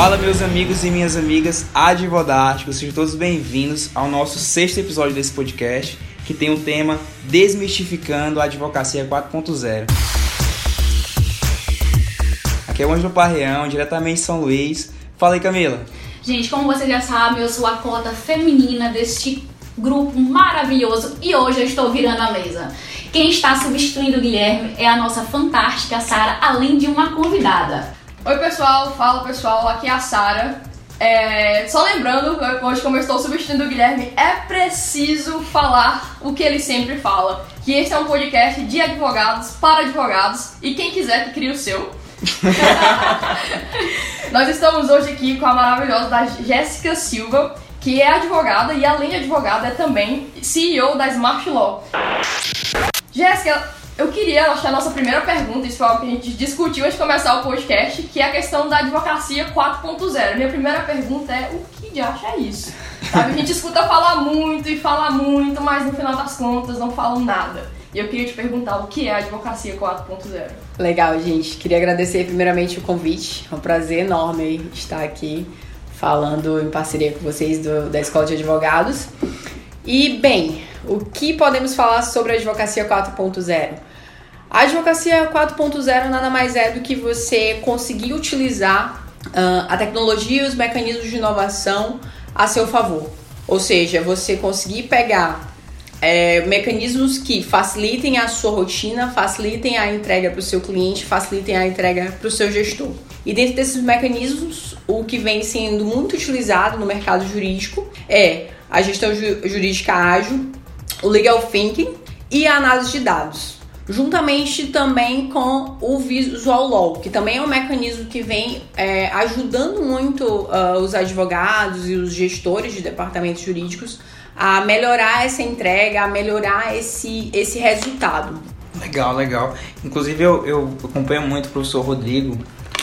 Fala, meus amigos e minhas amigas advodásticos, sejam todos bem-vindos ao nosso sexto episódio desse podcast, que tem o tema Desmistificando a Advocacia 4.0. Aqui é o Ângelo Parreão, diretamente de São Luís. Fala aí, Camila. Gente, como vocês já sabem, eu sou a cota feminina deste grupo maravilhoso e hoje eu estou virando a mesa. Quem está substituindo o Guilherme é a nossa fantástica Sara, além de uma convidada. Oi pessoal, fala pessoal, aqui é a Sara. É, só lembrando, hoje como eu estou substituindo o Guilherme, é preciso falar o que ele sempre fala. Que esse é um podcast de advogados para advogados e quem quiser que crie o seu. Nós estamos hoje aqui com a maravilhosa da Jéssica Silva, que é advogada e além de advogada é também CEO da Smart Law. Jéssica, eu queria, que a nossa primeira pergunta, isso foi algo que a gente discutiu antes de começar o podcast, que é a questão da advocacia 4.0. Minha primeira pergunta é, o que de acha é isso? Sabe, a gente escuta falar muito e fala muito, mas no final das contas não falam nada. E eu queria te perguntar o que é a advocacia 4.0. Legal, gente. Queria agradecer primeiramente o convite. É um prazer enorme estar aqui falando em parceria com vocês do, da Escola de Advogados. E, bem, o que podemos falar sobre a advocacia 4.0? A advocacia 4.0 nada mais é do que você conseguir utilizar uh, a tecnologia e os mecanismos de inovação a seu favor. Ou seja, você conseguir pegar é, mecanismos que facilitem a sua rotina, facilitem a entrega para o seu cliente, facilitem a entrega para o seu gestor. E dentro desses mecanismos, o que vem sendo muito utilizado no mercado jurídico é a gestão ju jurídica ágil, o legal thinking e a análise de dados. Juntamente também com o Visual Law, que também é um mecanismo que vem é, ajudando muito uh, os advogados e os gestores de departamentos jurídicos a melhorar essa entrega, a melhorar esse, esse resultado. Legal, legal. Inclusive eu, eu acompanho muito o professor Rodrigo,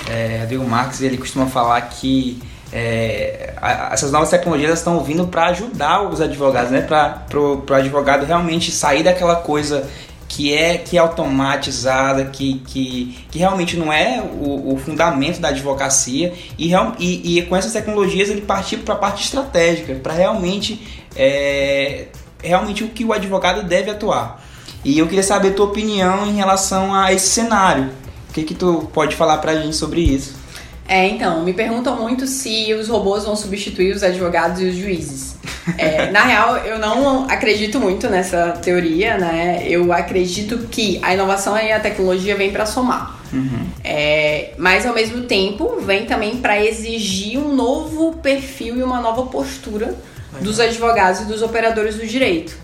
é, Rodrigo Marques, ele costuma falar que é, essas novas tecnologias estão vindo para ajudar os advogados, né? Para o advogado realmente sair daquela coisa que é que é automatizada, que, que, que realmente não é o, o fundamento da advocacia e, e, e, com essas tecnologias ele partir para a parte estratégica, para realmente é, realmente o que o advogado deve atuar. E eu queria saber tua opinião em relação a esse cenário. O que que tu pode falar para a gente sobre isso? É, então, me perguntam muito se os robôs vão substituir os advogados e os juízes. É, na real, eu não acredito muito nessa teoria, né? Eu acredito que a inovação e a tecnologia vêm para somar. Uhum. É, mas ao mesmo tempo vem também para exigir um novo perfil e uma nova postura dos advogados e dos operadores do direito.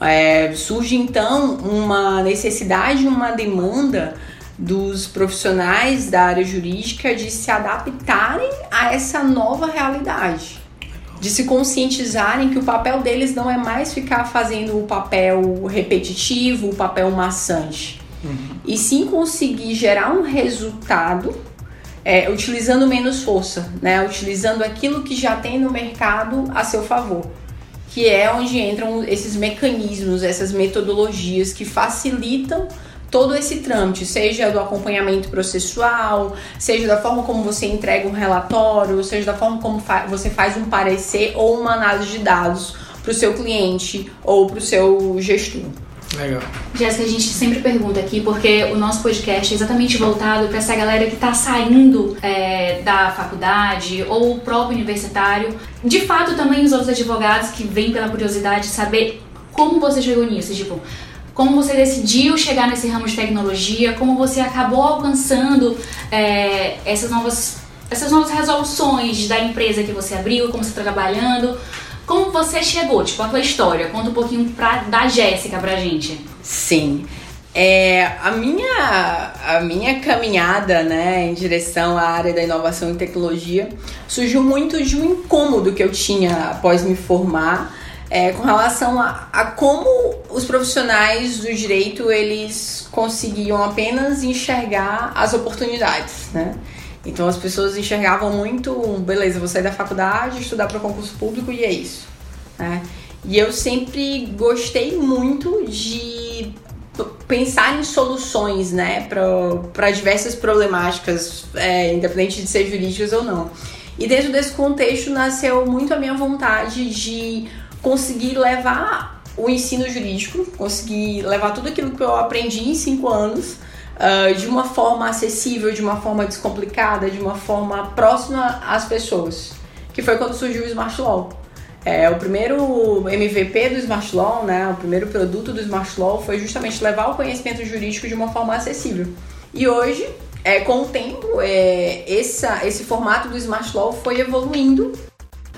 É, surge então uma necessidade, uma demanda dos profissionais da área jurídica de se adaptarem a essa nova realidade, de se conscientizarem que o papel deles não é mais ficar fazendo o papel repetitivo, o papel maçante, uhum. e sim conseguir gerar um resultado é, utilizando menos força, né? utilizando aquilo que já tem no mercado a seu favor que é onde entram esses mecanismos, essas metodologias que facilitam todo esse trâmite, seja do acompanhamento processual, seja da forma como você entrega um relatório, seja da forma como fa você faz um parecer ou uma análise de dados para o seu cliente ou para o seu gestor. Legal. Jéssica, a gente sempre pergunta aqui, porque o nosso podcast é exatamente voltado para essa galera que está saindo é, da faculdade ou o próprio universitário. De fato, também os outros advogados que vêm pela curiosidade de saber como você chegou nisso. Tipo, como você decidiu chegar nesse ramo de tecnologia, como você acabou alcançando é, essas novas essas novas resoluções da empresa que você abriu, como você está trabalhando, como você chegou, tipo a tua história. Conta um pouquinho pra, da Jéssica pra gente. Sim. É, a, minha, a minha caminhada né, em direção à área da inovação e tecnologia surgiu muito de um incômodo que eu tinha após me formar é, com relação a, a, como os profissionais do direito eles conseguiam apenas enxergar as oportunidades, né? Então as pessoas enxergavam muito, beleza, vou sair da faculdade, estudar para concurso público e é isso. Né? E eu sempre gostei muito de pensar em soluções, né, para diversas problemáticas, é, independente de ser jurídicas ou não. E dentro desse contexto nasceu muito a minha vontade de conseguir levar o ensino jurídico, conseguir levar tudo aquilo que eu aprendi em cinco anos uh, de uma forma acessível, de uma forma descomplicada, de uma forma próxima às pessoas. Que foi quando surgiu o Smart Law. É, o primeiro MVP do Smart Law, né, o primeiro produto do Smart Law foi justamente levar o conhecimento jurídico de uma forma acessível. E hoje, é, com o tempo, é, essa, esse formato do Smart Law foi evoluindo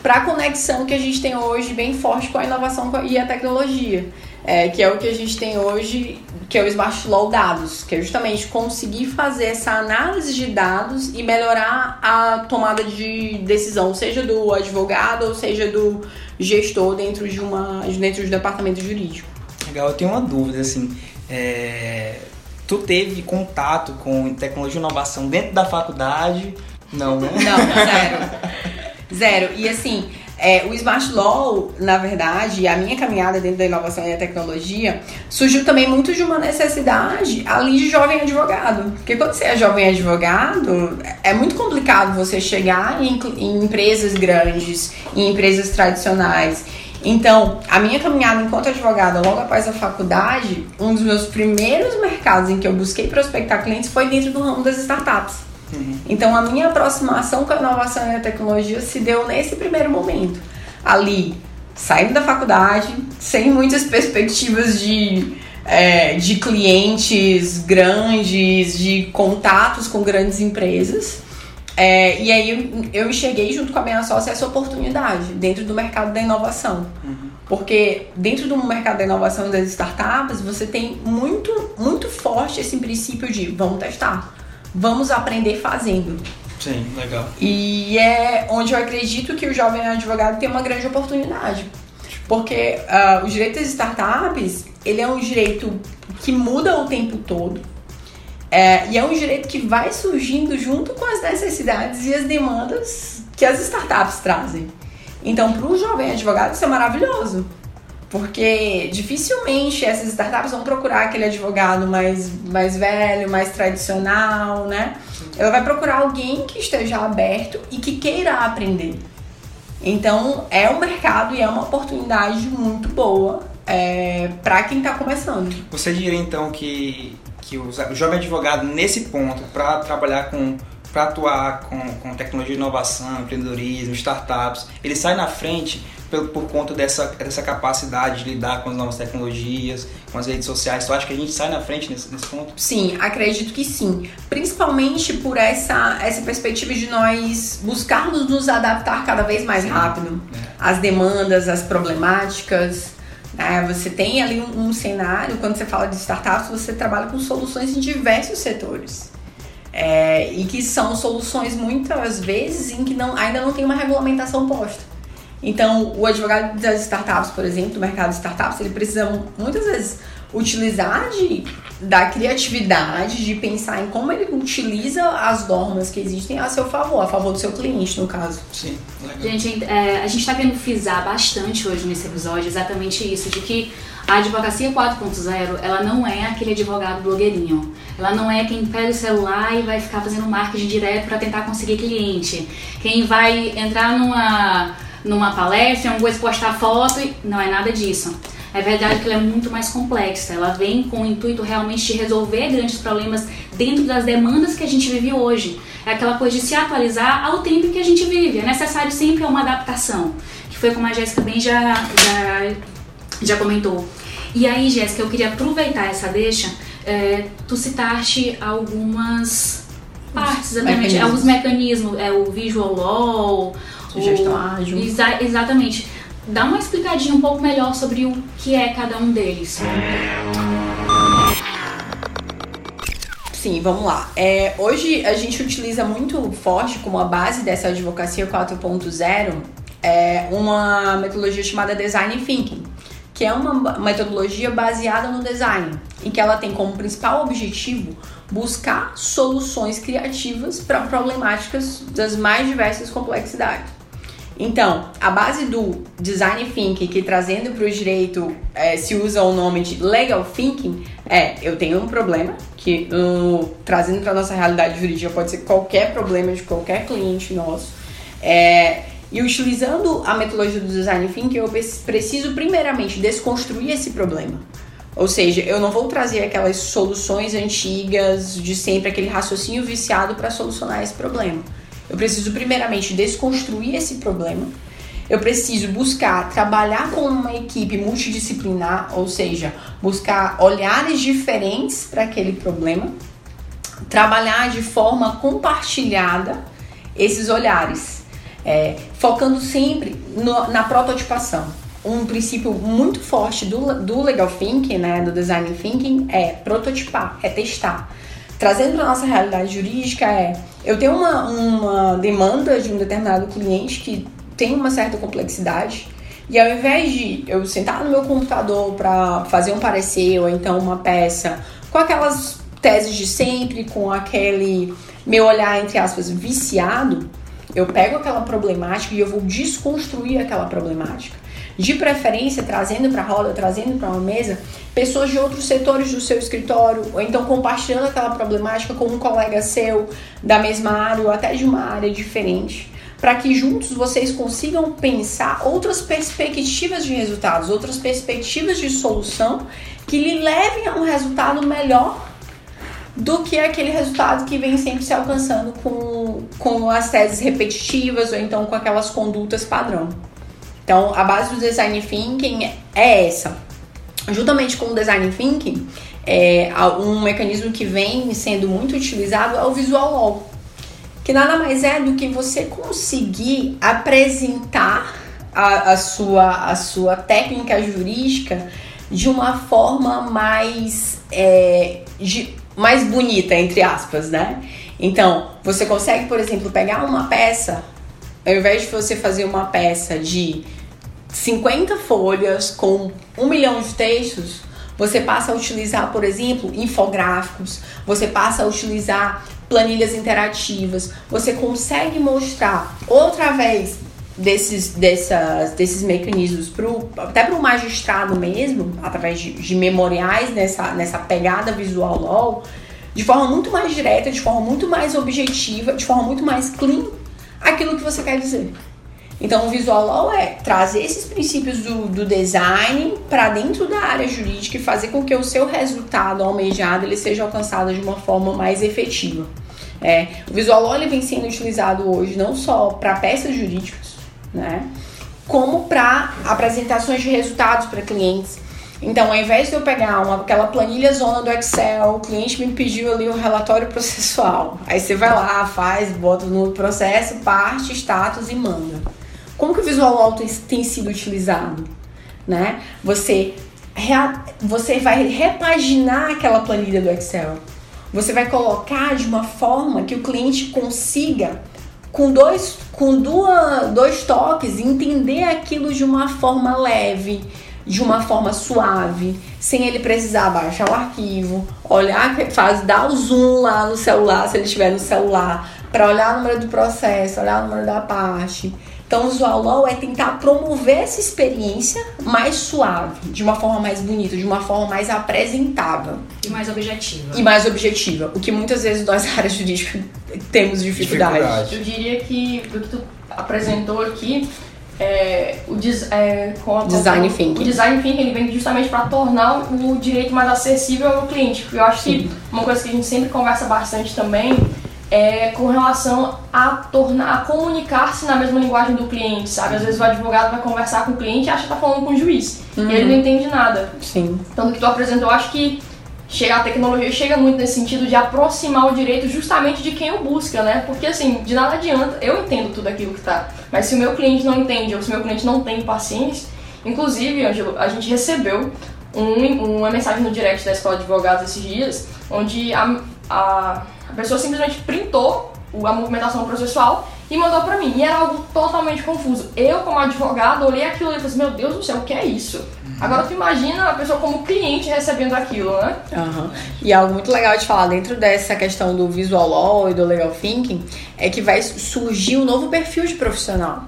para a conexão que a gente tem hoje bem forte com a inovação e a tecnologia, é, que é o que a gente tem hoje, que é o Smart Law Dados, que é justamente conseguir fazer essa análise de dados e melhorar a tomada de decisão, seja do advogado ou seja do gestor dentro de uma dentro do departamento jurídico. Legal, eu tenho uma dúvida assim, é... tu teve contato com tecnologia e inovação dentro da faculdade? Não, né? Não, zero. Zero. E assim, é, o Smart Law, na verdade, a minha caminhada dentro da inovação e da tecnologia surgiu também muito de uma necessidade ali de jovem advogado. Porque quando você é jovem advogado, é muito complicado você chegar em, em empresas grandes, em empresas tradicionais. Então, a minha caminhada enquanto advogada, logo após a faculdade, um dos meus primeiros mercados em que eu busquei prospectar clientes foi dentro do ramo das startups. Uhum. Então a minha aproximação com a inovação e a tecnologia se deu nesse primeiro momento. Ali, saindo da faculdade, sem muitas perspectivas de, é, de clientes grandes, de contatos com grandes empresas. É, e aí eu, eu enxerguei junto com a minha sócia essa oportunidade dentro do mercado da inovação. Uhum. Porque dentro do mercado da inovação das startups, você tem muito, muito forte esse princípio de vamos testar vamos aprender fazendo. Sim, legal. E é onde eu acredito que o jovem advogado tem uma grande oportunidade. Porque uh, o direito das startups, ele é um direito que muda o tempo todo. É, e é um direito que vai surgindo junto com as necessidades e as demandas que as startups trazem. Então, para o jovem advogado, isso é maravilhoso. Porque dificilmente essas startups vão procurar aquele advogado mais, mais velho, mais tradicional, né? Ela vai procurar alguém que esteja aberto e que queira aprender. Então é um mercado e é uma oportunidade muito boa é, para quem está começando. Você diria então que, que o jovem advogado nesse ponto para trabalhar com para atuar com, com tecnologia de inovação, empreendedorismo, startups, ele sai na frente por, por conta dessa, dessa capacidade de lidar com as novas tecnologias, com as redes sociais. Tu acha que a gente sai na frente nesse, nesse ponto? Sim, acredito que sim. Principalmente por essa, essa perspectiva de nós buscarmos nos adaptar cada vez mais rápido é. às demandas, às problemáticas. É, você tem ali um, um cenário, quando você fala de startups, você trabalha com soluções em diversos setores. É, e que são soluções muitas vezes em que não, ainda não tem uma regulamentação posta. Então, o advogado das startups, por exemplo, do mercado de startups, ele precisa muitas vezes utilizar de, da criatividade, de pensar em como ele utiliza as normas que existem a seu favor, a favor do seu cliente, no caso. Sim, legal. Gente, é, a gente está querendo frisar bastante hoje nesse episódio exatamente isso, de que a advocacia 4.0, ela não é aquele advogado blogueirinho. Ela não é quem pega o celular e vai ficar fazendo marketing direto para tentar conseguir cliente. Quem vai entrar numa, numa palestra, um coisa postar foto, e não é nada disso. É verdade que ela é muito mais complexa. Ela vem com o intuito realmente de resolver grandes problemas dentro das demandas que a gente vive hoje. É aquela coisa de se atualizar ao tempo que a gente vive. É necessário sempre uma adaptação. Que foi como a Jéssica bem já, já, já comentou. E aí, Jéssica, eu queria aproveitar essa deixa. É, tu citaste algumas partes, exatamente, mecanismos. alguns mecanismos, é, o visual law, sugestão ágil. Exa exatamente. Dá uma explicadinha um pouco melhor sobre o que é cada um deles. Sim, vamos lá. É, hoje a gente utiliza muito forte como a base dessa advocacia 4.0 é uma metodologia chamada Design Thinking que é uma metodologia baseada no design, em que ela tem como principal objetivo buscar soluções criativas para problemáticas das mais diversas complexidades. Então, a base do design thinking, que trazendo para o direito é, se usa o nome de legal thinking, é eu tenho um problema que uh, trazendo para nossa realidade jurídica pode ser qualquer problema de qualquer cliente nosso É, e utilizando a metodologia do design thinking, eu preciso primeiramente desconstruir esse problema. Ou seja, eu não vou trazer aquelas soluções antigas de sempre, aquele raciocínio viciado para solucionar esse problema. Eu preciso primeiramente desconstruir esse problema. Eu preciso buscar trabalhar com uma equipe multidisciplinar, ou seja, buscar olhares diferentes para aquele problema, trabalhar de forma compartilhada esses olhares, é, focando sempre no, na prototipação. Um princípio muito forte do, do legal thinking, né, do design thinking, é prototipar, é testar. Trazendo para nossa realidade jurídica é, eu tenho uma, uma demanda de um determinado cliente que tem uma certa complexidade e ao invés de eu sentar no meu computador para fazer um parecer ou então uma peça com aquelas teses de sempre, com aquele meu olhar entre aspas viciado, eu pego aquela problemática e eu vou desconstruir aquela problemática de preferência trazendo para a roda, trazendo para uma mesa pessoas de outros setores do seu escritório, ou então compartilhando aquela problemática com um colega seu da mesma área ou até de uma área diferente, para que juntos vocês consigam pensar outras perspectivas de resultados, outras perspectivas de solução que lhe levem a um resultado melhor do que aquele resultado que vem sempre se alcançando com, com as teses repetitivas ou então com aquelas condutas padrão. Então, a base do design thinking é essa. Juntamente com o design thinking, é, um mecanismo que vem sendo muito utilizado é o visual law, que nada mais é do que você conseguir apresentar a, a, sua, a sua técnica jurídica de uma forma mais, é, de, mais bonita, entre aspas, né? Então, você consegue, por exemplo, pegar uma peça, ao invés de você fazer uma peça de 50 folhas com um milhão de textos, você passa a utilizar, por exemplo, infográficos, você passa a utilizar planilhas interativas, você consegue mostrar outra vez desses, dessas, desses mecanismos pro, até para o magistrado mesmo, através de, de, memoriais nessa, nessa pegada visual LOL, de forma muito mais direta, de forma muito mais objetiva, de forma muito mais clean, aquilo que você quer dizer. Então, o visual law é trazer esses princípios do, do design para dentro da área jurídica e fazer com que o seu resultado almejado ele seja alcançado de uma forma mais efetiva. É, o visual law ele vem sendo utilizado hoje não só para peças jurídicas, né, como para apresentações de resultados para clientes. Então, ao invés de eu pegar uma, aquela planilha zona do Excel, o cliente me pediu ali o um relatório processual. Aí você vai lá, faz, bota no processo, parte, status e manda. Como que o visual alto tem sido utilizado? Né? Você, você vai repaginar aquela planilha do Excel. Você vai colocar de uma forma que o cliente consiga, com dois, com duas, dois toques, entender aquilo de uma forma leve, de uma forma suave, sem ele precisar baixar o arquivo, olhar, faz, dar o zoom lá no celular, se ele estiver no celular, para olhar o número do processo, olhar o número da parte. Então, o Visual Law é tentar promover essa experiência mais suave, de uma forma mais bonita, de uma forma mais apresentável. E mais objetiva. E mais objetiva. O que muitas vezes nós, áreas jurídicas, temos dificuldade. dificuldade. Eu diria que do que tu apresentou aqui, é, o des, é, com a, design thinking. O design thinking ele vem justamente para tornar o direito mais acessível ao cliente. Eu acho Sim. que uma coisa que a gente sempre conversa bastante também é com relação a tornar, a comunicar-se na mesma linguagem do cliente, sabe? Às vezes o advogado vai conversar com o cliente e acha que tá falando com o juiz. Uhum. E ele não entende nada. Sim. Então, do que tu apresentou, eu acho que chega, a tecnologia chega muito nesse sentido de aproximar o direito justamente de quem o busca, né? Porque assim, de nada adianta, eu entendo tudo aquilo que tá, mas se o meu cliente não entende ou se o meu cliente não tem paciência, inclusive, Angelo, a gente recebeu um, uma mensagem no direct da Escola de Advogados esses dias, onde a, a a pessoa simplesmente printou a movimentação processual e mandou para mim. E era algo totalmente confuso. Eu, como advogado, olhei aquilo e falei assim, meu Deus do céu, o que é isso? Uhum. Agora tu imagina a pessoa como cliente recebendo aquilo, né? Uhum. E algo muito legal de falar dentro dessa questão do visual law e do legal thinking é que vai surgir um novo perfil de profissional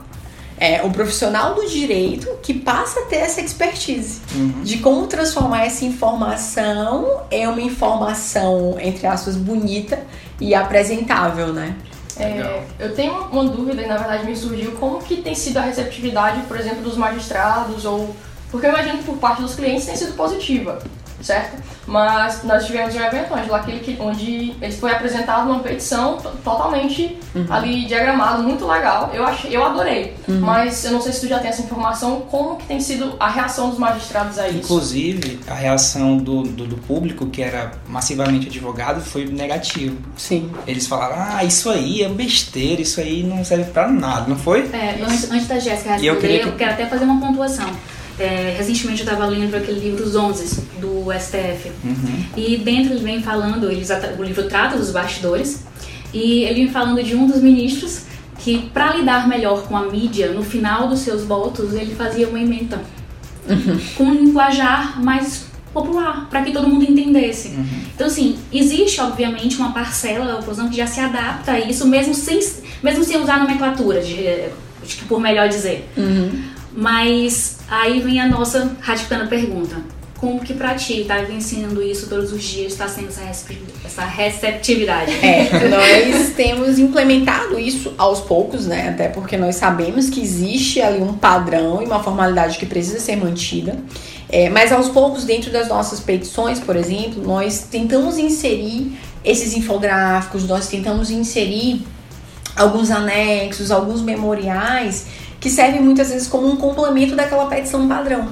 é um profissional do direito que passa a ter essa expertise uhum. de como transformar essa informação em uma informação, entre aspas, bonita e apresentável, né? É, eu tenho uma dúvida e na verdade me surgiu como que tem sido a receptividade, por exemplo, dos magistrados ou porque eu imagino que por parte dos clientes tem sido positiva certo? Mas nós tivemos um evento onde, lá que, onde eles foi apresentado uma petição totalmente uhum. ali diagramado, muito legal. Eu achei, eu adorei. Uhum. Mas eu não sei se tu já tem essa informação, como que tem sido a reação dos magistrados a isso? Inclusive, a reação do, do, do público, que era massivamente advogado, foi negativo. Sim. Eles falaram, ah, isso aí é besteira, isso aí não serve para nada, não foi? É, antes, antes da Jéssica responder, eu, que... eu quero até fazer uma pontuação. É, recentemente eu estava lendo aquele livro Os Onze, do STF. Uhum. E dentro ele vem falando, eles, o livro trata dos bastidores, e ele vem falando de um dos ministros que, para lidar melhor com a mídia, no final dos seus votos, ele fazia uma emenda uhum. com um linguajar mais popular, para que todo mundo entendesse. Uhum. Então, assim, existe, obviamente, uma parcela da oposição que já se adapta a isso, mesmo sem, mesmo sem usar nomenclatura, de, de, por melhor dizer. Uhum. Mas aí vem a nossa radicando pergunta. Como que pra ti tá vencendo isso todos os dias, tá sendo essa receptividade? É, nós temos implementado isso aos poucos, né? Até porque nós sabemos que existe ali um padrão e uma formalidade que precisa ser mantida. É, mas aos poucos, dentro das nossas petições, por exemplo, nós tentamos inserir esses infográficos, nós tentamos inserir alguns anexos, alguns memoriais que serve muitas vezes como um complemento daquela petição padrão.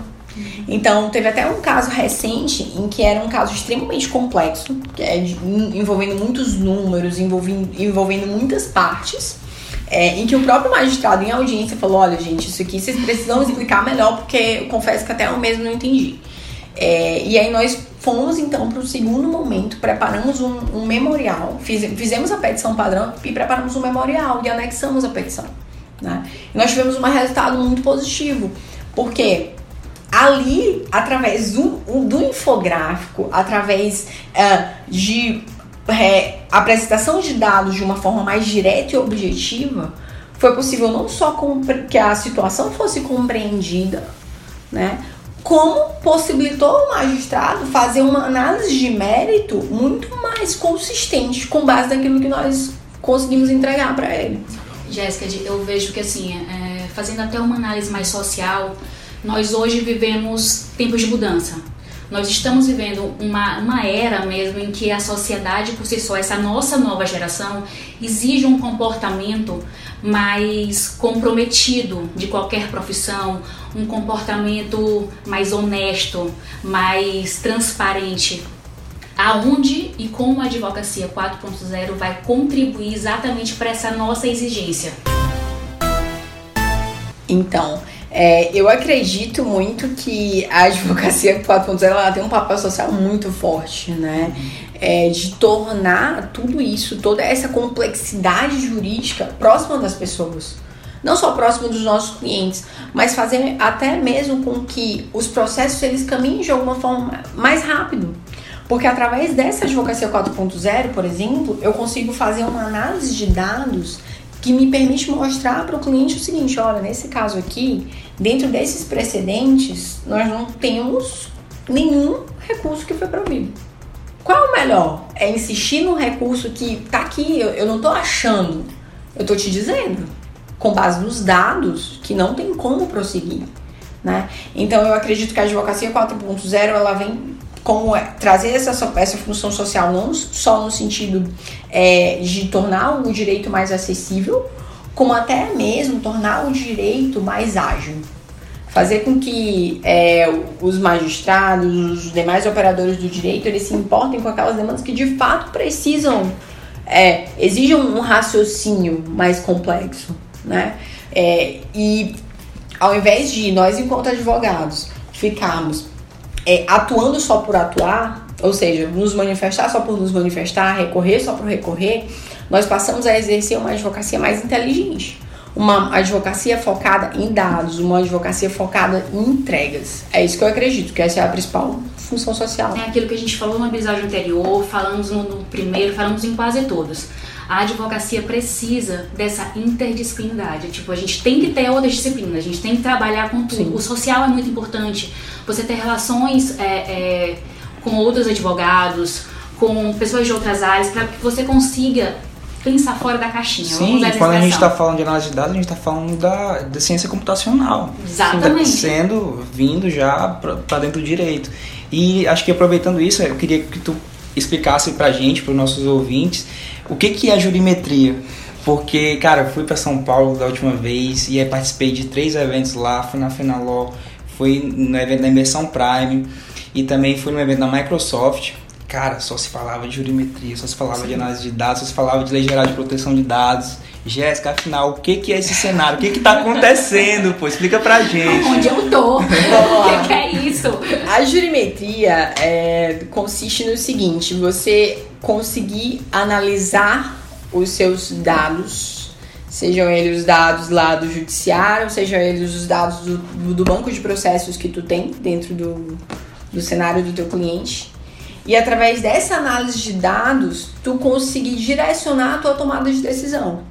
Então, teve até um caso recente em que era um caso extremamente complexo, que é envolvendo muitos números, envolvendo, envolvendo muitas partes, é, em que o próprio magistrado em audiência falou: olha, gente, isso aqui vocês precisam explicar melhor, porque eu confesso que até eu mesmo não entendi. É, e aí nós fomos então para o segundo momento, preparamos um, um memorial, fiz, fizemos a petição padrão e preparamos um memorial e anexamos a petição. Né? E nós tivemos um resultado muito positivo, porque ali, através do, do infográfico, através uh, de é, apresentação de dados de uma forma mais direta e objetiva, foi possível não só que a situação fosse compreendida, né, como possibilitou o magistrado fazer uma análise de mérito muito mais consistente com base naquilo que nós conseguimos entregar para ele. Jéssica, eu vejo que assim, é, fazendo até uma análise mais social, nós hoje vivemos tempos de mudança. Nós estamos vivendo uma, uma era mesmo em que a sociedade por si só, essa nossa nova geração, exige um comportamento mais comprometido de qualquer profissão, um comportamento mais honesto, mais transparente aonde e como a advocacia 4.0 vai contribuir exatamente para essa nossa exigência. Então, é, eu acredito muito que a advocacia 4.0 ela tem um papel social muito forte, né? É, de tornar tudo isso, toda essa complexidade jurídica próxima das pessoas. Não só próximo dos nossos clientes, mas fazer até mesmo com que os processos eles caminhem de alguma forma mais rápido. Porque através dessa advocacia 4.0, por exemplo, eu consigo fazer uma análise de dados que me permite mostrar para o cliente o seguinte: olha, nesse caso aqui, dentro desses precedentes, nós não temos nenhum recurso que foi provido. Qual é o melhor? É insistir no recurso que está aqui, eu, eu não estou achando, eu estou te dizendo, com base nos dados, que não tem como prosseguir. Né? Então eu acredito que a advocacia 4.0 ela vem como é, trazer essa, essa função social não só no sentido é, de tornar o direito mais acessível, como até mesmo tornar o direito mais ágil. Fazer com que é, os magistrados, os demais operadores do direito, eles se importem com aquelas demandas que de fato precisam, é, exijam um raciocínio mais complexo, né? É, e ao invés de nós, enquanto advogados, ficarmos é, atuando só por atuar, ou seja, nos manifestar só por nos manifestar, recorrer só por recorrer, nós passamos a exercer uma advocacia mais inteligente. Uma advocacia focada em dados, uma advocacia focada em entregas. É isso que eu acredito, que essa é a principal função social. É aquilo que a gente falou no episódio anterior, falamos no, primeiro, falamos em quase todos a advocacia precisa dessa interdisciplinaridade. Tipo, a gente tem que ter outras disciplinas, a gente tem que trabalhar com tudo. Sim. O social é muito importante. Você ter relações é, é, com outros advogados, com pessoas de outras áreas, para que você consiga pensar fora da caixinha. Sim, quando a gente está falando de análise de dados, a gente está falando da, da ciência computacional. Exatamente. Sendo, vindo já para dentro do direito. E acho que aproveitando isso, eu queria que tu explicasse pra gente, para os nossos ouvintes, o que, que é jurimetria. Porque, cara, eu fui para São Paulo da última vez e aí participei de três eventos lá, fui na Finaló, fui no evento da Imersão Prime e também fui no evento da Microsoft. Cara, só se falava de jurimetria, só se falava de análise de dados, só se falava de lei geral de proteção de dados. Jéssica, afinal, o que, que é esse cenário? O que que tá acontecendo, pô? Explica pra gente. Onde eu tô? o que, que é isso? A jurimetria é, consiste no seguinte: você conseguir analisar os seus dados, sejam eles os dados lá do judiciário, sejam eles os dados do, do banco de processos que tu tem dentro do, do cenário do teu cliente. E através dessa análise de dados, tu conseguir direcionar a tua tomada de decisão.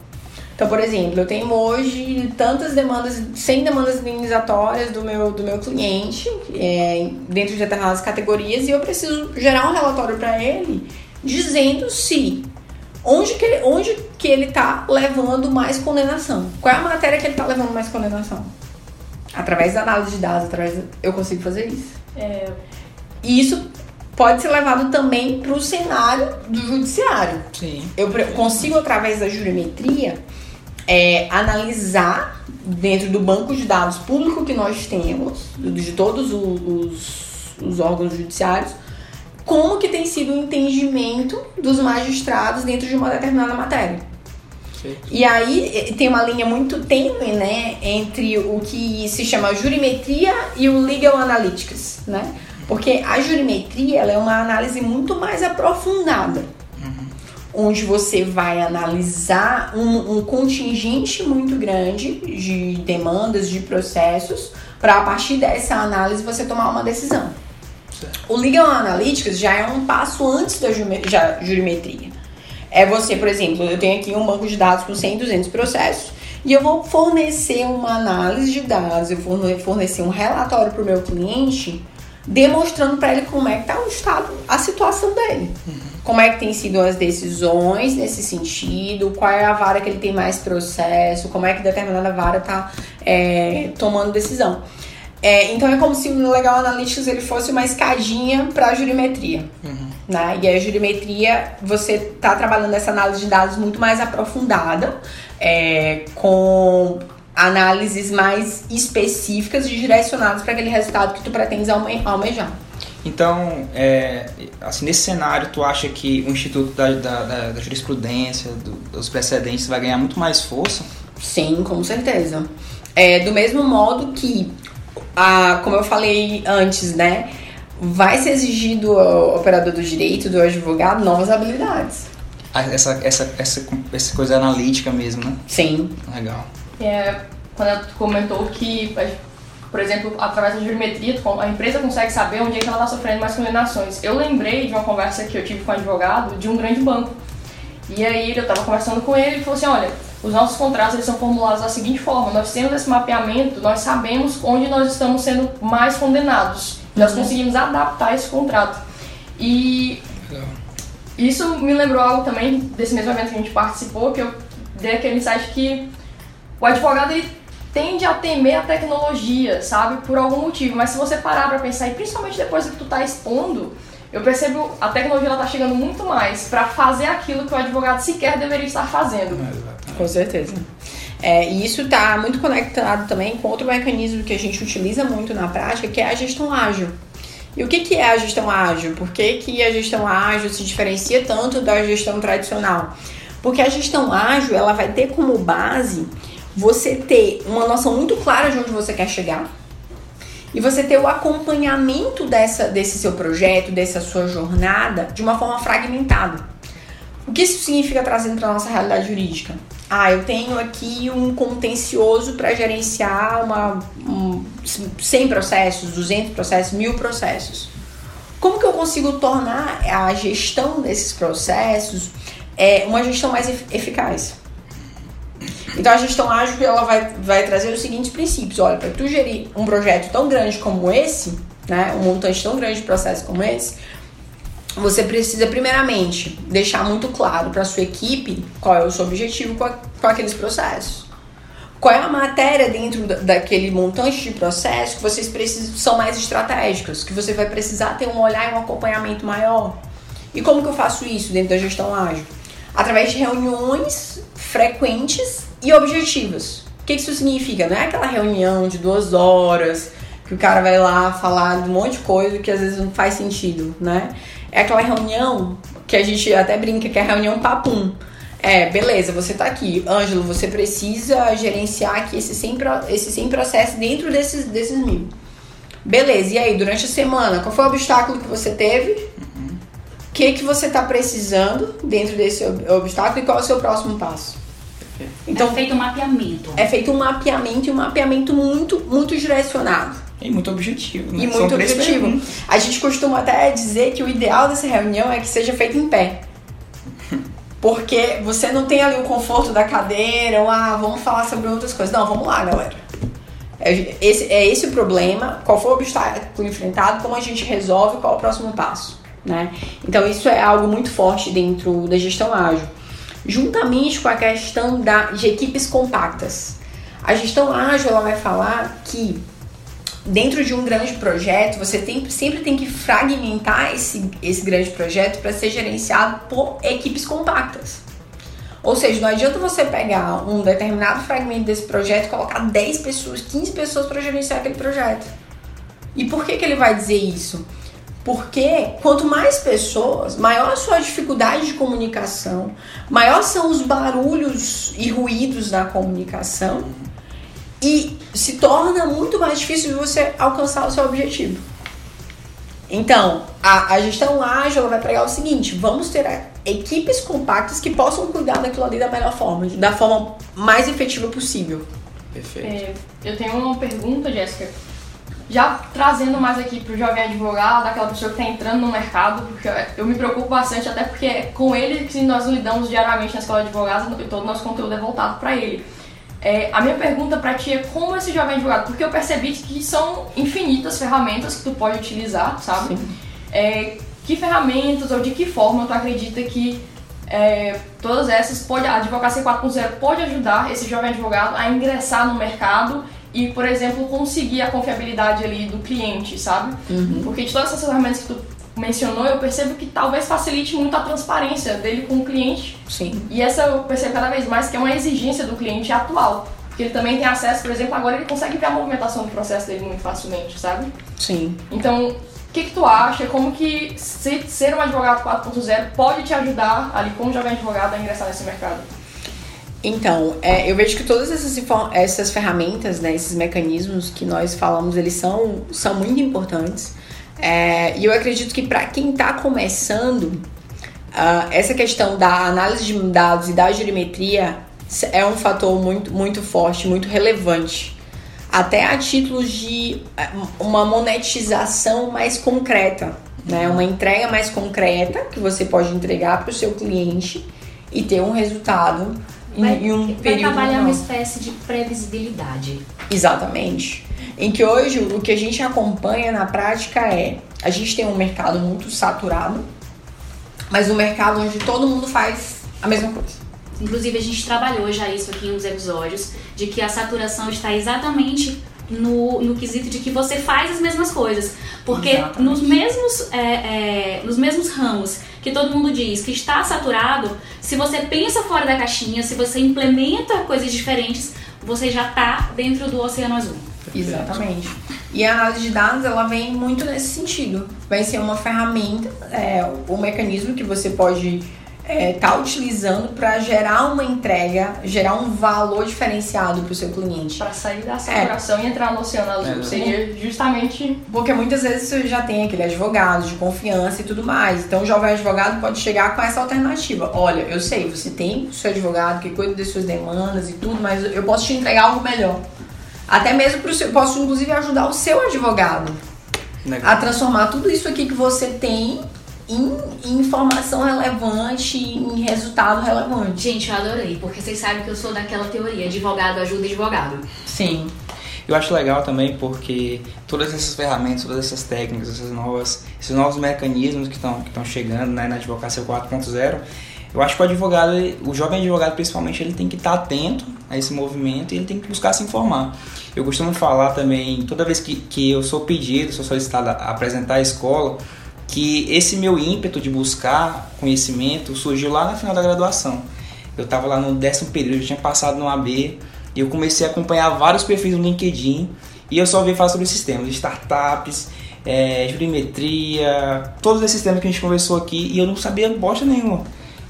Então, por exemplo, eu tenho hoje tantas demandas, 100 demandas indenizatórias do meu, do meu cliente, é, dentro de determinadas categorias, e eu preciso gerar um relatório para ele dizendo se onde que, ele, onde que ele tá levando mais condenação. Qual é a matéria que ele tá levando mais condenação? Através da análise de dados, através da- eu consigo fazer isso. É, E isso pode ser levado também para o cenário do judiciário. Sim. Eu consigo, através da jurimetria, é, analisar dentro do banco de dados público que nós temos, de todos os, os órgãos judiciários, como que tem sido o entendimento dos magistrados dentro de uma determinada matéria. E aí eh, tem uma linha muito tênue, né, entre o que se chama jurimetria e o legal analytics, né? Porque a jurimetria ela é uma análise muito mais aprofundada, onde você vai analisar um, um contingente muito grande de demandas, de processos, para a partir dessa análise você tomar uma decisão. Certo. O legal analytics já é um passo antes da jurimetria. É você, por exemplo, eu tenho aqui um banco de dados com 100, 200 processos e eu vou fornecer uma análise de dados, eu vou fornecer um relatório para o meu cliente, demonstrando para ele como é que está o estado, a situação dele. Como é que tem sido as decisões nesse sentido, qual é a vara que ele tem mais processo, como é que determinada vara está tomando decisão. É, então é como se o Legal Analytics ele fosse uma escadinha para a jurimetria. Né? E a jurimetria, você está trabalhando essa análise de dados muito mais aprofundada, é, com análises mais específicas e direcionadas para aquele resultado que tu pretendes alme- almejar. Então, é, assim, nesse cenário, tu acha que o Instituto da, da, da- da Jurisprudência, do- dos precedentes, vai ganhar muito mais força? Sim, com certeza. É, do mesmo modo que, a, como eu falei antes, né? Vai ser exigido ao operador do direito, do advogado, novas habilidades. Ah, Essa, essa, essa, essa coisa analítica mesmo, né? Sim. Legal. é, quando tu comentou que, por exemplo, através da jurimetria, tu- a empresa consegue saber onde é que ela está sofrendo mais condenações. Eu lembrei de uma conversa que eu tive com um advogado de um grande banco. E aí eu estava conversando com ele e ele falou assim, olha, os nossos contratos eles são formulados da seguinte forma, nós temos esse mapeamento, nós sabemos onde nós estamos sendo mais condenados. Nós conseguimos adaptar esse contrato. E Legal. isso me lembrou algo também desse mesmo evento que a gente participou, que eu dei aquele insight que o advogado ele tende a temer a tecnologia, sabe? Por algum motivo. Mas se você parar pra pensar, e principalmente depois do que tu tá expondo, eu percebo a tecnologia ela tá chegando muito mais pra fazer aquilo que o advogado sequer deveria estar fazendo. Exatamente. Com certeza. É, e isso está muito conectado também com outro mecanismo que a gente utiliza muito na prática, que é a gestão ágil. E o que, que é a gestão ágil? Por que, que a gestão ágil se diferencia tanto da gestão tradicional? Porque a gestão ágil ela vai ter como base você ter uma noção muito clara de onde você quer chegar e você ter o acompanhamento dessa, desse seu projeto, dessa sua jornada de uma forma fragmentada. O que isso significa trazendo para nossa realidade jurídica? Ah, eu tenho aqui um contencioso para gerenciar uma, um, 100 processos, 200 processos, mil processos. Como que eu consigo tornar a gestão desses processos é, uma gestão mais ef- eficaz? Então a gestão ágil ela vai, vai trazer os seguintes princípios. Olha, para tu gerir um projeto tão grande como esse, né, um montante tão grande de processos como esse, você precisa primeiramente deixar muito claro para sua equipe qual é o seu objetivo com, a, com aqueles processos. Qual é a matéria dentro da, daquele montante de processo que vocês precisam são mais estratégicas, que você vai precisar ter um olhar e um acompanhamento maior. E como que eu faço isso dentro da gestão ágil? Através de reuniões frequentes e objetivas. O que isso significa? Não é aquela reunião de duas horas que o cara vai lá falar de um monte de coisa que às vezes não faz sentido, né? É aquela reunião que a gente até brinca que é a reunião papum. É, beleza, você tá aqui. Ângelo, você precisa gerenciar aqui esse 100, esse 100 processo dentro desses, desses mil. Beleza, e aí, durante a semana, qual foi o obstáculo que você teve? O que, que você tá precisando dentro desse obstáculo e qual é o seu próximo passo? Então, é feito um mapeamento. É feito um mapeamento e um mapeamento muito, muito direcionado. E muito objetivo. Né? E muito objetivo. A gente costuma até dizer que o ideal dessa reunião é que seja feito em pé. Porque você não tem ali o conforto da cadeira, ou ah, vamos falar sobre outras coisas. Não, vamos lá, galera. É esse, é esse o problema, qual foi o obstáculo enfrentado, como a gente resolve, qual é o próximo passo. Né? Então isso é algo muito forte dentro da gestão ágil. Juntamente com a questão da, de equipes compactas. A gestão ágil ela vai falar que dentro de um grande projeto, você tem, sempre tem que fragmentar esse, esse grande projeto para ser gerenciado por equipes compactas. Ou seja, não adianta você pegar um determinado fragmento desse projeto e colocar 10 pessoas, 15 pessoas para gerenciar aquele projeto. E por que, que ele vai dizer isso? Porque quanto mais pessoas, maior a sua dificuldade de comunicação, maior são os barulhos e ruídos da comunicação, e se torna muito mais difícil de você alcançar o seu objetivo. Então, a, a gestão ágil ela vai pregar o seguinte: vamos ter equipes compactas que possam cuidar daquilo ali da melhor forma, da forma mais efetiva possível. Perfeito. É, eu tenho uma pergunta, Jéssica. Já trazendo mais aqui para o jovem advogado, aquela pessoa que está entrando no mercado, porque eu me preocupo bastante, até porque é com ele que nós lidamos diariamente na escola de advogados e todo o nosso conteúdo é voltado para ele. É, a minha pergunta para ti é como esse jovem advogado, porque eu percebi que são infinitas ferramentas que tu pode utilizar, sabe? É, que ferramentas ou de que forma tu acredita que é, todas essas pode a advocacia 4.0 pode ajudar esse jovem advogado a ingressar no mercado e, por exemplo, conseguir a confiabilidade ali do cliente, sabe? Uhum. Porque de todas essas ferramentas que tu mencionou, eu percebo que talvez facilite muito a transparência dele com o cliente. Sim. E essa eu percebo cada vez mais que é uma exigência do cliente atual. Porque ele também tem acesso, por exemplo, agora ele consegue ver a movimentação do processo dele muito facilmente, sabe? Sim. Então, o que, que tu acha? Como que ser um advogado 4.0 pode te ajudar ali como jovem advogado a ingressar nesse mercado? Então, é, eu vejo que todas essas, essas ferramentas, né, esses mecanismos que nós falamos, eles são, são muito importantes. É, e eu acredito que para quem está começando, uh, essa questão da análise de dados e da geometria é um fator muito, muito forte, muito relevante. Até a título de é, uma monetização mais concreta, né? uma entrega mais concreta que você pode entregar para o seu cliente e ter um resultado vai, em um vai período. Vai trabalhar menor. uma espécie de previsibilidade. Exatamente em que hoje o que a gente acompanha na prática é a gente tem um mercado muito saturado, mas um mercado onde todo mundo faz a mesma coisa. Inclusive a gente trabalhou já isso aqui em uns episódios, de que a saturação está exatamente no, no quesito de que você faz as mesmas coisas. Porque nos mesmos, é, é, nos mesmos ramos que todo mundo diz que está saturado, se você pensa fora da caixinha, se você implementa coisas diferentes, você já está dentro do oceano azul. Exatamente. E a análise de dados, ela vem muito nesse sentido. Vai ser uma ferramenta, é, um mecanismo que você pode estar é, tá utilizando para gerar uma entrega, gerar um valor diferenciado para o seu cliente. Para sair da saturação é. e entrar no oceano azul. É. Seria justamente. Porque muitas vezes você já tem aquele advogado de confiança e tudo mais. Então o jovem advogado pode chegar com essa alternativa. Olha, eu sei, você tem o seu advogado que cuida das suas demandas e tudo, mas eu posso te entregar algo melhor. Até mesmo pro seu, posso inclusive ajudar o seu advogado Legal. a transformar tudo isso aqui que você tem em, em, informação relevante, em resultado relevante. Gente, eu adorei, porque vocês sabem que eu sou daquela teoria, advogado ajuda advogado. Sim. Eu acho legal também porque todas essas ferramentas, todas essas técnicas, essas novas, esses novos mecanismos que estão que chegando né, na advocacia 4.0, eu acho que o advogado, o jovem advogado principalmente, ele tem que estar atento a esse movimento e ele tem que buscar se informar. Eu costumo falar também, toda vez que, que eu sou pedido, sou solicitado a apresentar a escola, que esse meu ímpeto de buscar conhecimento surgiu lá na final da graduação. Eu estava lá no décimo período, eu tinha passado no AB, e eu comecei a acompanhar vários perfis no LinkedIn, e eu só vi falar sobre sistemas, startups, é, jurimetria, todos esses temas que a gente conversou aqui, e eu não sabia bosta nenhuma.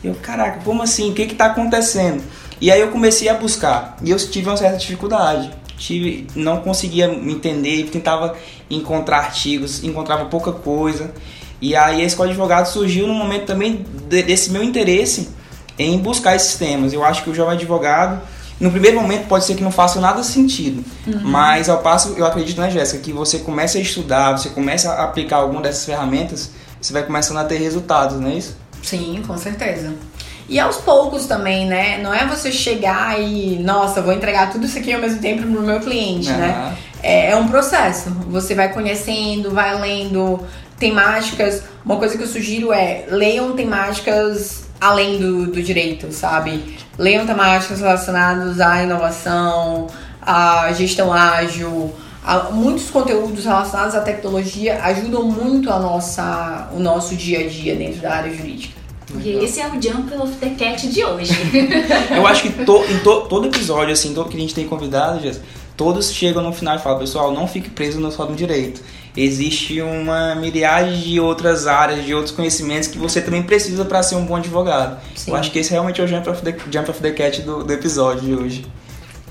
Eu, caraca, como assim? O que está acontecendo? E aí eu comecei a buscar, e eu tive uma certa dificuldade. Tive, não conseguia me entender, tentava encontrar artigos, encontrava pouca coisa. E aí a escola de advogado surgiu no momento também desse meu interesse em buscar esses temas. Eu acho que o jovem advogado, no primeiro momento, pode ser que não faça nada sentido, uhum. mas ao passo, eu acredito, né, Jéssica, que você começa a estudar, você começa a aplicar alguma dessas ferramentas, você vai começando a ter resultados, não é isso? Sim, com certeza. E aos poucos também, né? Não é você chegar e, nossa, vou entregar tudo isso aqui ao mesmo tempo pro meu cliente, uhum. né? É, é um processo. Você vai conhecendo, vai lendo temáticas. Uma coisa que eu sugiro é leiam temáticas além do, do direito, sabe? Leiam temáticas relacionadas à inovação, à gestão ágil, a, muitos conteúdos relacionados à tecnologia ajudam muito a nossa, o nosso dia a dia dentro da área jurídica. E esse é o Jump of the Cat de hoje. eu acho que to, em to, todo episódio, assim, todo que a gente tem convidado, todos chegam no final e falam, pessoal, não fique preso no só no direito. Existe uma miríade de outras áreas, de outros conhecimentos que você também precisa para ser um bom advogado. Sim. Eu acho que esse realmente é o Jump of the, Jump of the Cat do, do episódio de hoje.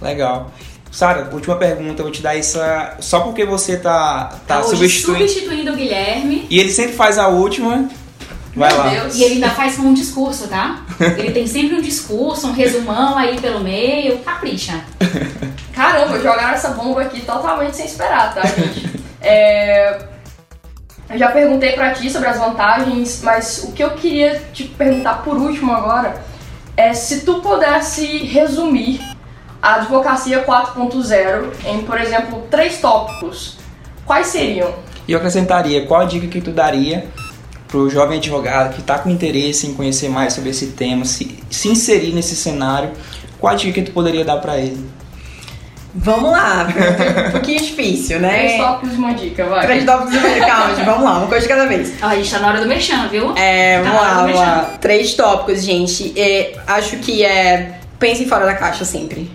Legal. Sara, última pergunta, eu vou te dar essa. Só porque você tá, tá, tá substituindo. substituindo o Guilherme. E ele sempre faz a última. Vai Meu lá. Deus. E ele ainda faz com um discurso, tá? Ele tem sempre um discurso, um resumão aí pelo meio. Capricha. Caramba, jogaram essa bomba aqui totalmente sem esperar, tá, gente? É... Eu já perguntei pra ti sobre as vantagens, mas o que eu queria te perguntar por último agora é se tu pudesse resumir a advocacia 4.0 em, por exemplo, três tópicos, quais seriam? E eu acrescentaria, qual a dica que tu daria para o jovem advogado que está com interesse em conhecer mais sobre esse tema, se, se inserir nesse cenário, qual a dica que tu poderia dar para ele? Vamos lá, um pouquinho difícil, né? Três tópicos de uma dica, vai. Três tópicos de uma dica, calma, vamos lá, uma coisa de cada vez. Ó, a gente tá na hora do mexão, viu? É, tá vamos lá, vamos lá. Três tópicos, gente. É, acho que é. Pense fora da caixa sempre.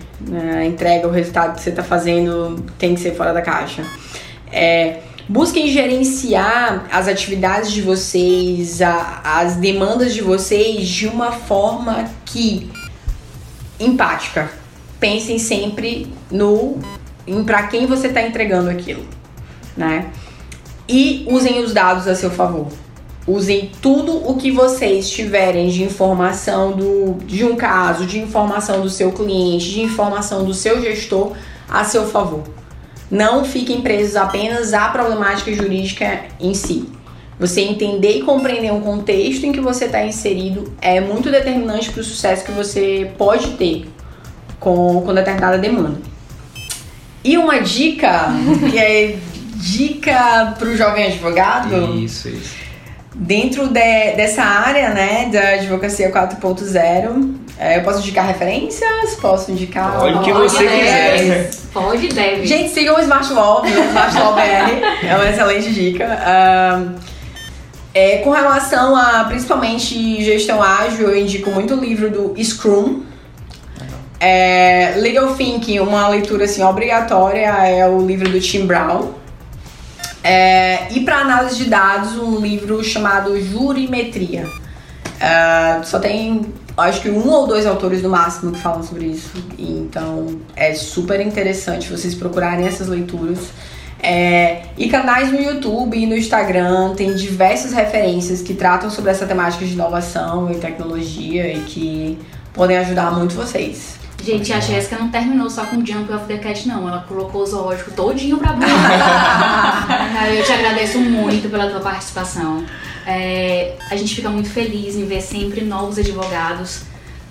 A entrega, o resultado que você tá fazendo tem que ser fora da caixa. É Busquem gerenciar as atividades de vocês, a, as demandas de vocês de uma forma que empática. Pensem sempre no em para quem você está entregando aquilo, né? E usem os dados a seu favor. Usem tudo o que vocês tiverem de informação do, de um caso, de informação do seu cliente, de informação do seu gestor a seu favor. Não fiquem presos apenas à problemática jurídica em si. Você entender e compreender um contexto em que você está inserido é muito determinante para o sucesso que você pode ter com, com determinada demanda. E uma dica, que é dica para o jovem advogado. Isso, isso. Dentro de, dessa área, né, da advocacia 4.0, é, eu posso indicar referências? Posso indicar. Pode o que você quiser. Pode deve. Gente, sigam o Smart o Smart Law BR. É uma excelente dica. Um, é, com relação a principalmente gestão ágil, eu indico muito o livro do Scrum. É, Legal Thinking, uma leitura assim, obrigatória, é o livro do Tim Brown. É, e para análise de dados, um livro chamado Jurimetria. Uh, só tem acho que um ou dois autores no máximo que falam sobre isso. Então é super interessante vocês procurarem essas leituras. É, e canais no YouTube e no Instagram tem diversas referências que tratam sobre essa temática de inovação e tecnologia e que podem ajudar muito vocês. Gente, a Jéssica não terminou só com Jump of the Cat, não. Ela colocou o zoológico todinho pra baixo. Eu te agradeço muito pela tua participação. É, a gente fica muito feliz em ver sempre novos advogados,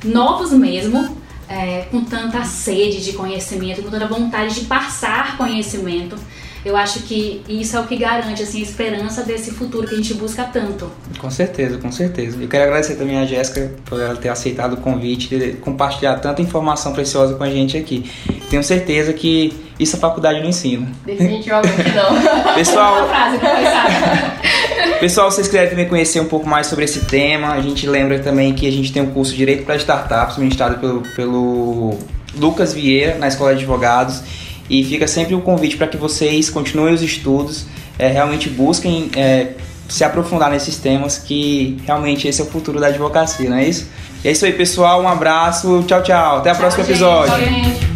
novos mesmo, é, com tanta sede de conhecimento, com tanta vontade de passar conhecimento. Eu acho que isso é o que garante assim, a esperança desse futuro que a gente busca tanto. Com certeza, com certeza. Eu quero agradecer também a Jéssica por ela ter aceitado o convite, de compartilhar tanta informação preciosa com a gente aqui. Tenho certeza que isso a faculdade não ensina. Definitivamente não. Pessoal, frase, Pessoal, vocês quiserem também conhecer um pouco mais sobre esse tema, a gente lembra também que a gente tem um curso Direito para Startups, ministrado pelo, pelo Lucas Vieira, na Escola de Advogados. E fica sempre o convite para que vocês continuem os estudos, é, realmente busquem é, se aprofundar nesses temas, que realmente esse é o futuro da advocacia, não é isso? E é isso aí, pessoal. Um abraço. Tchau, tchau. Até o próximo gente. episódio. Tchau, gente.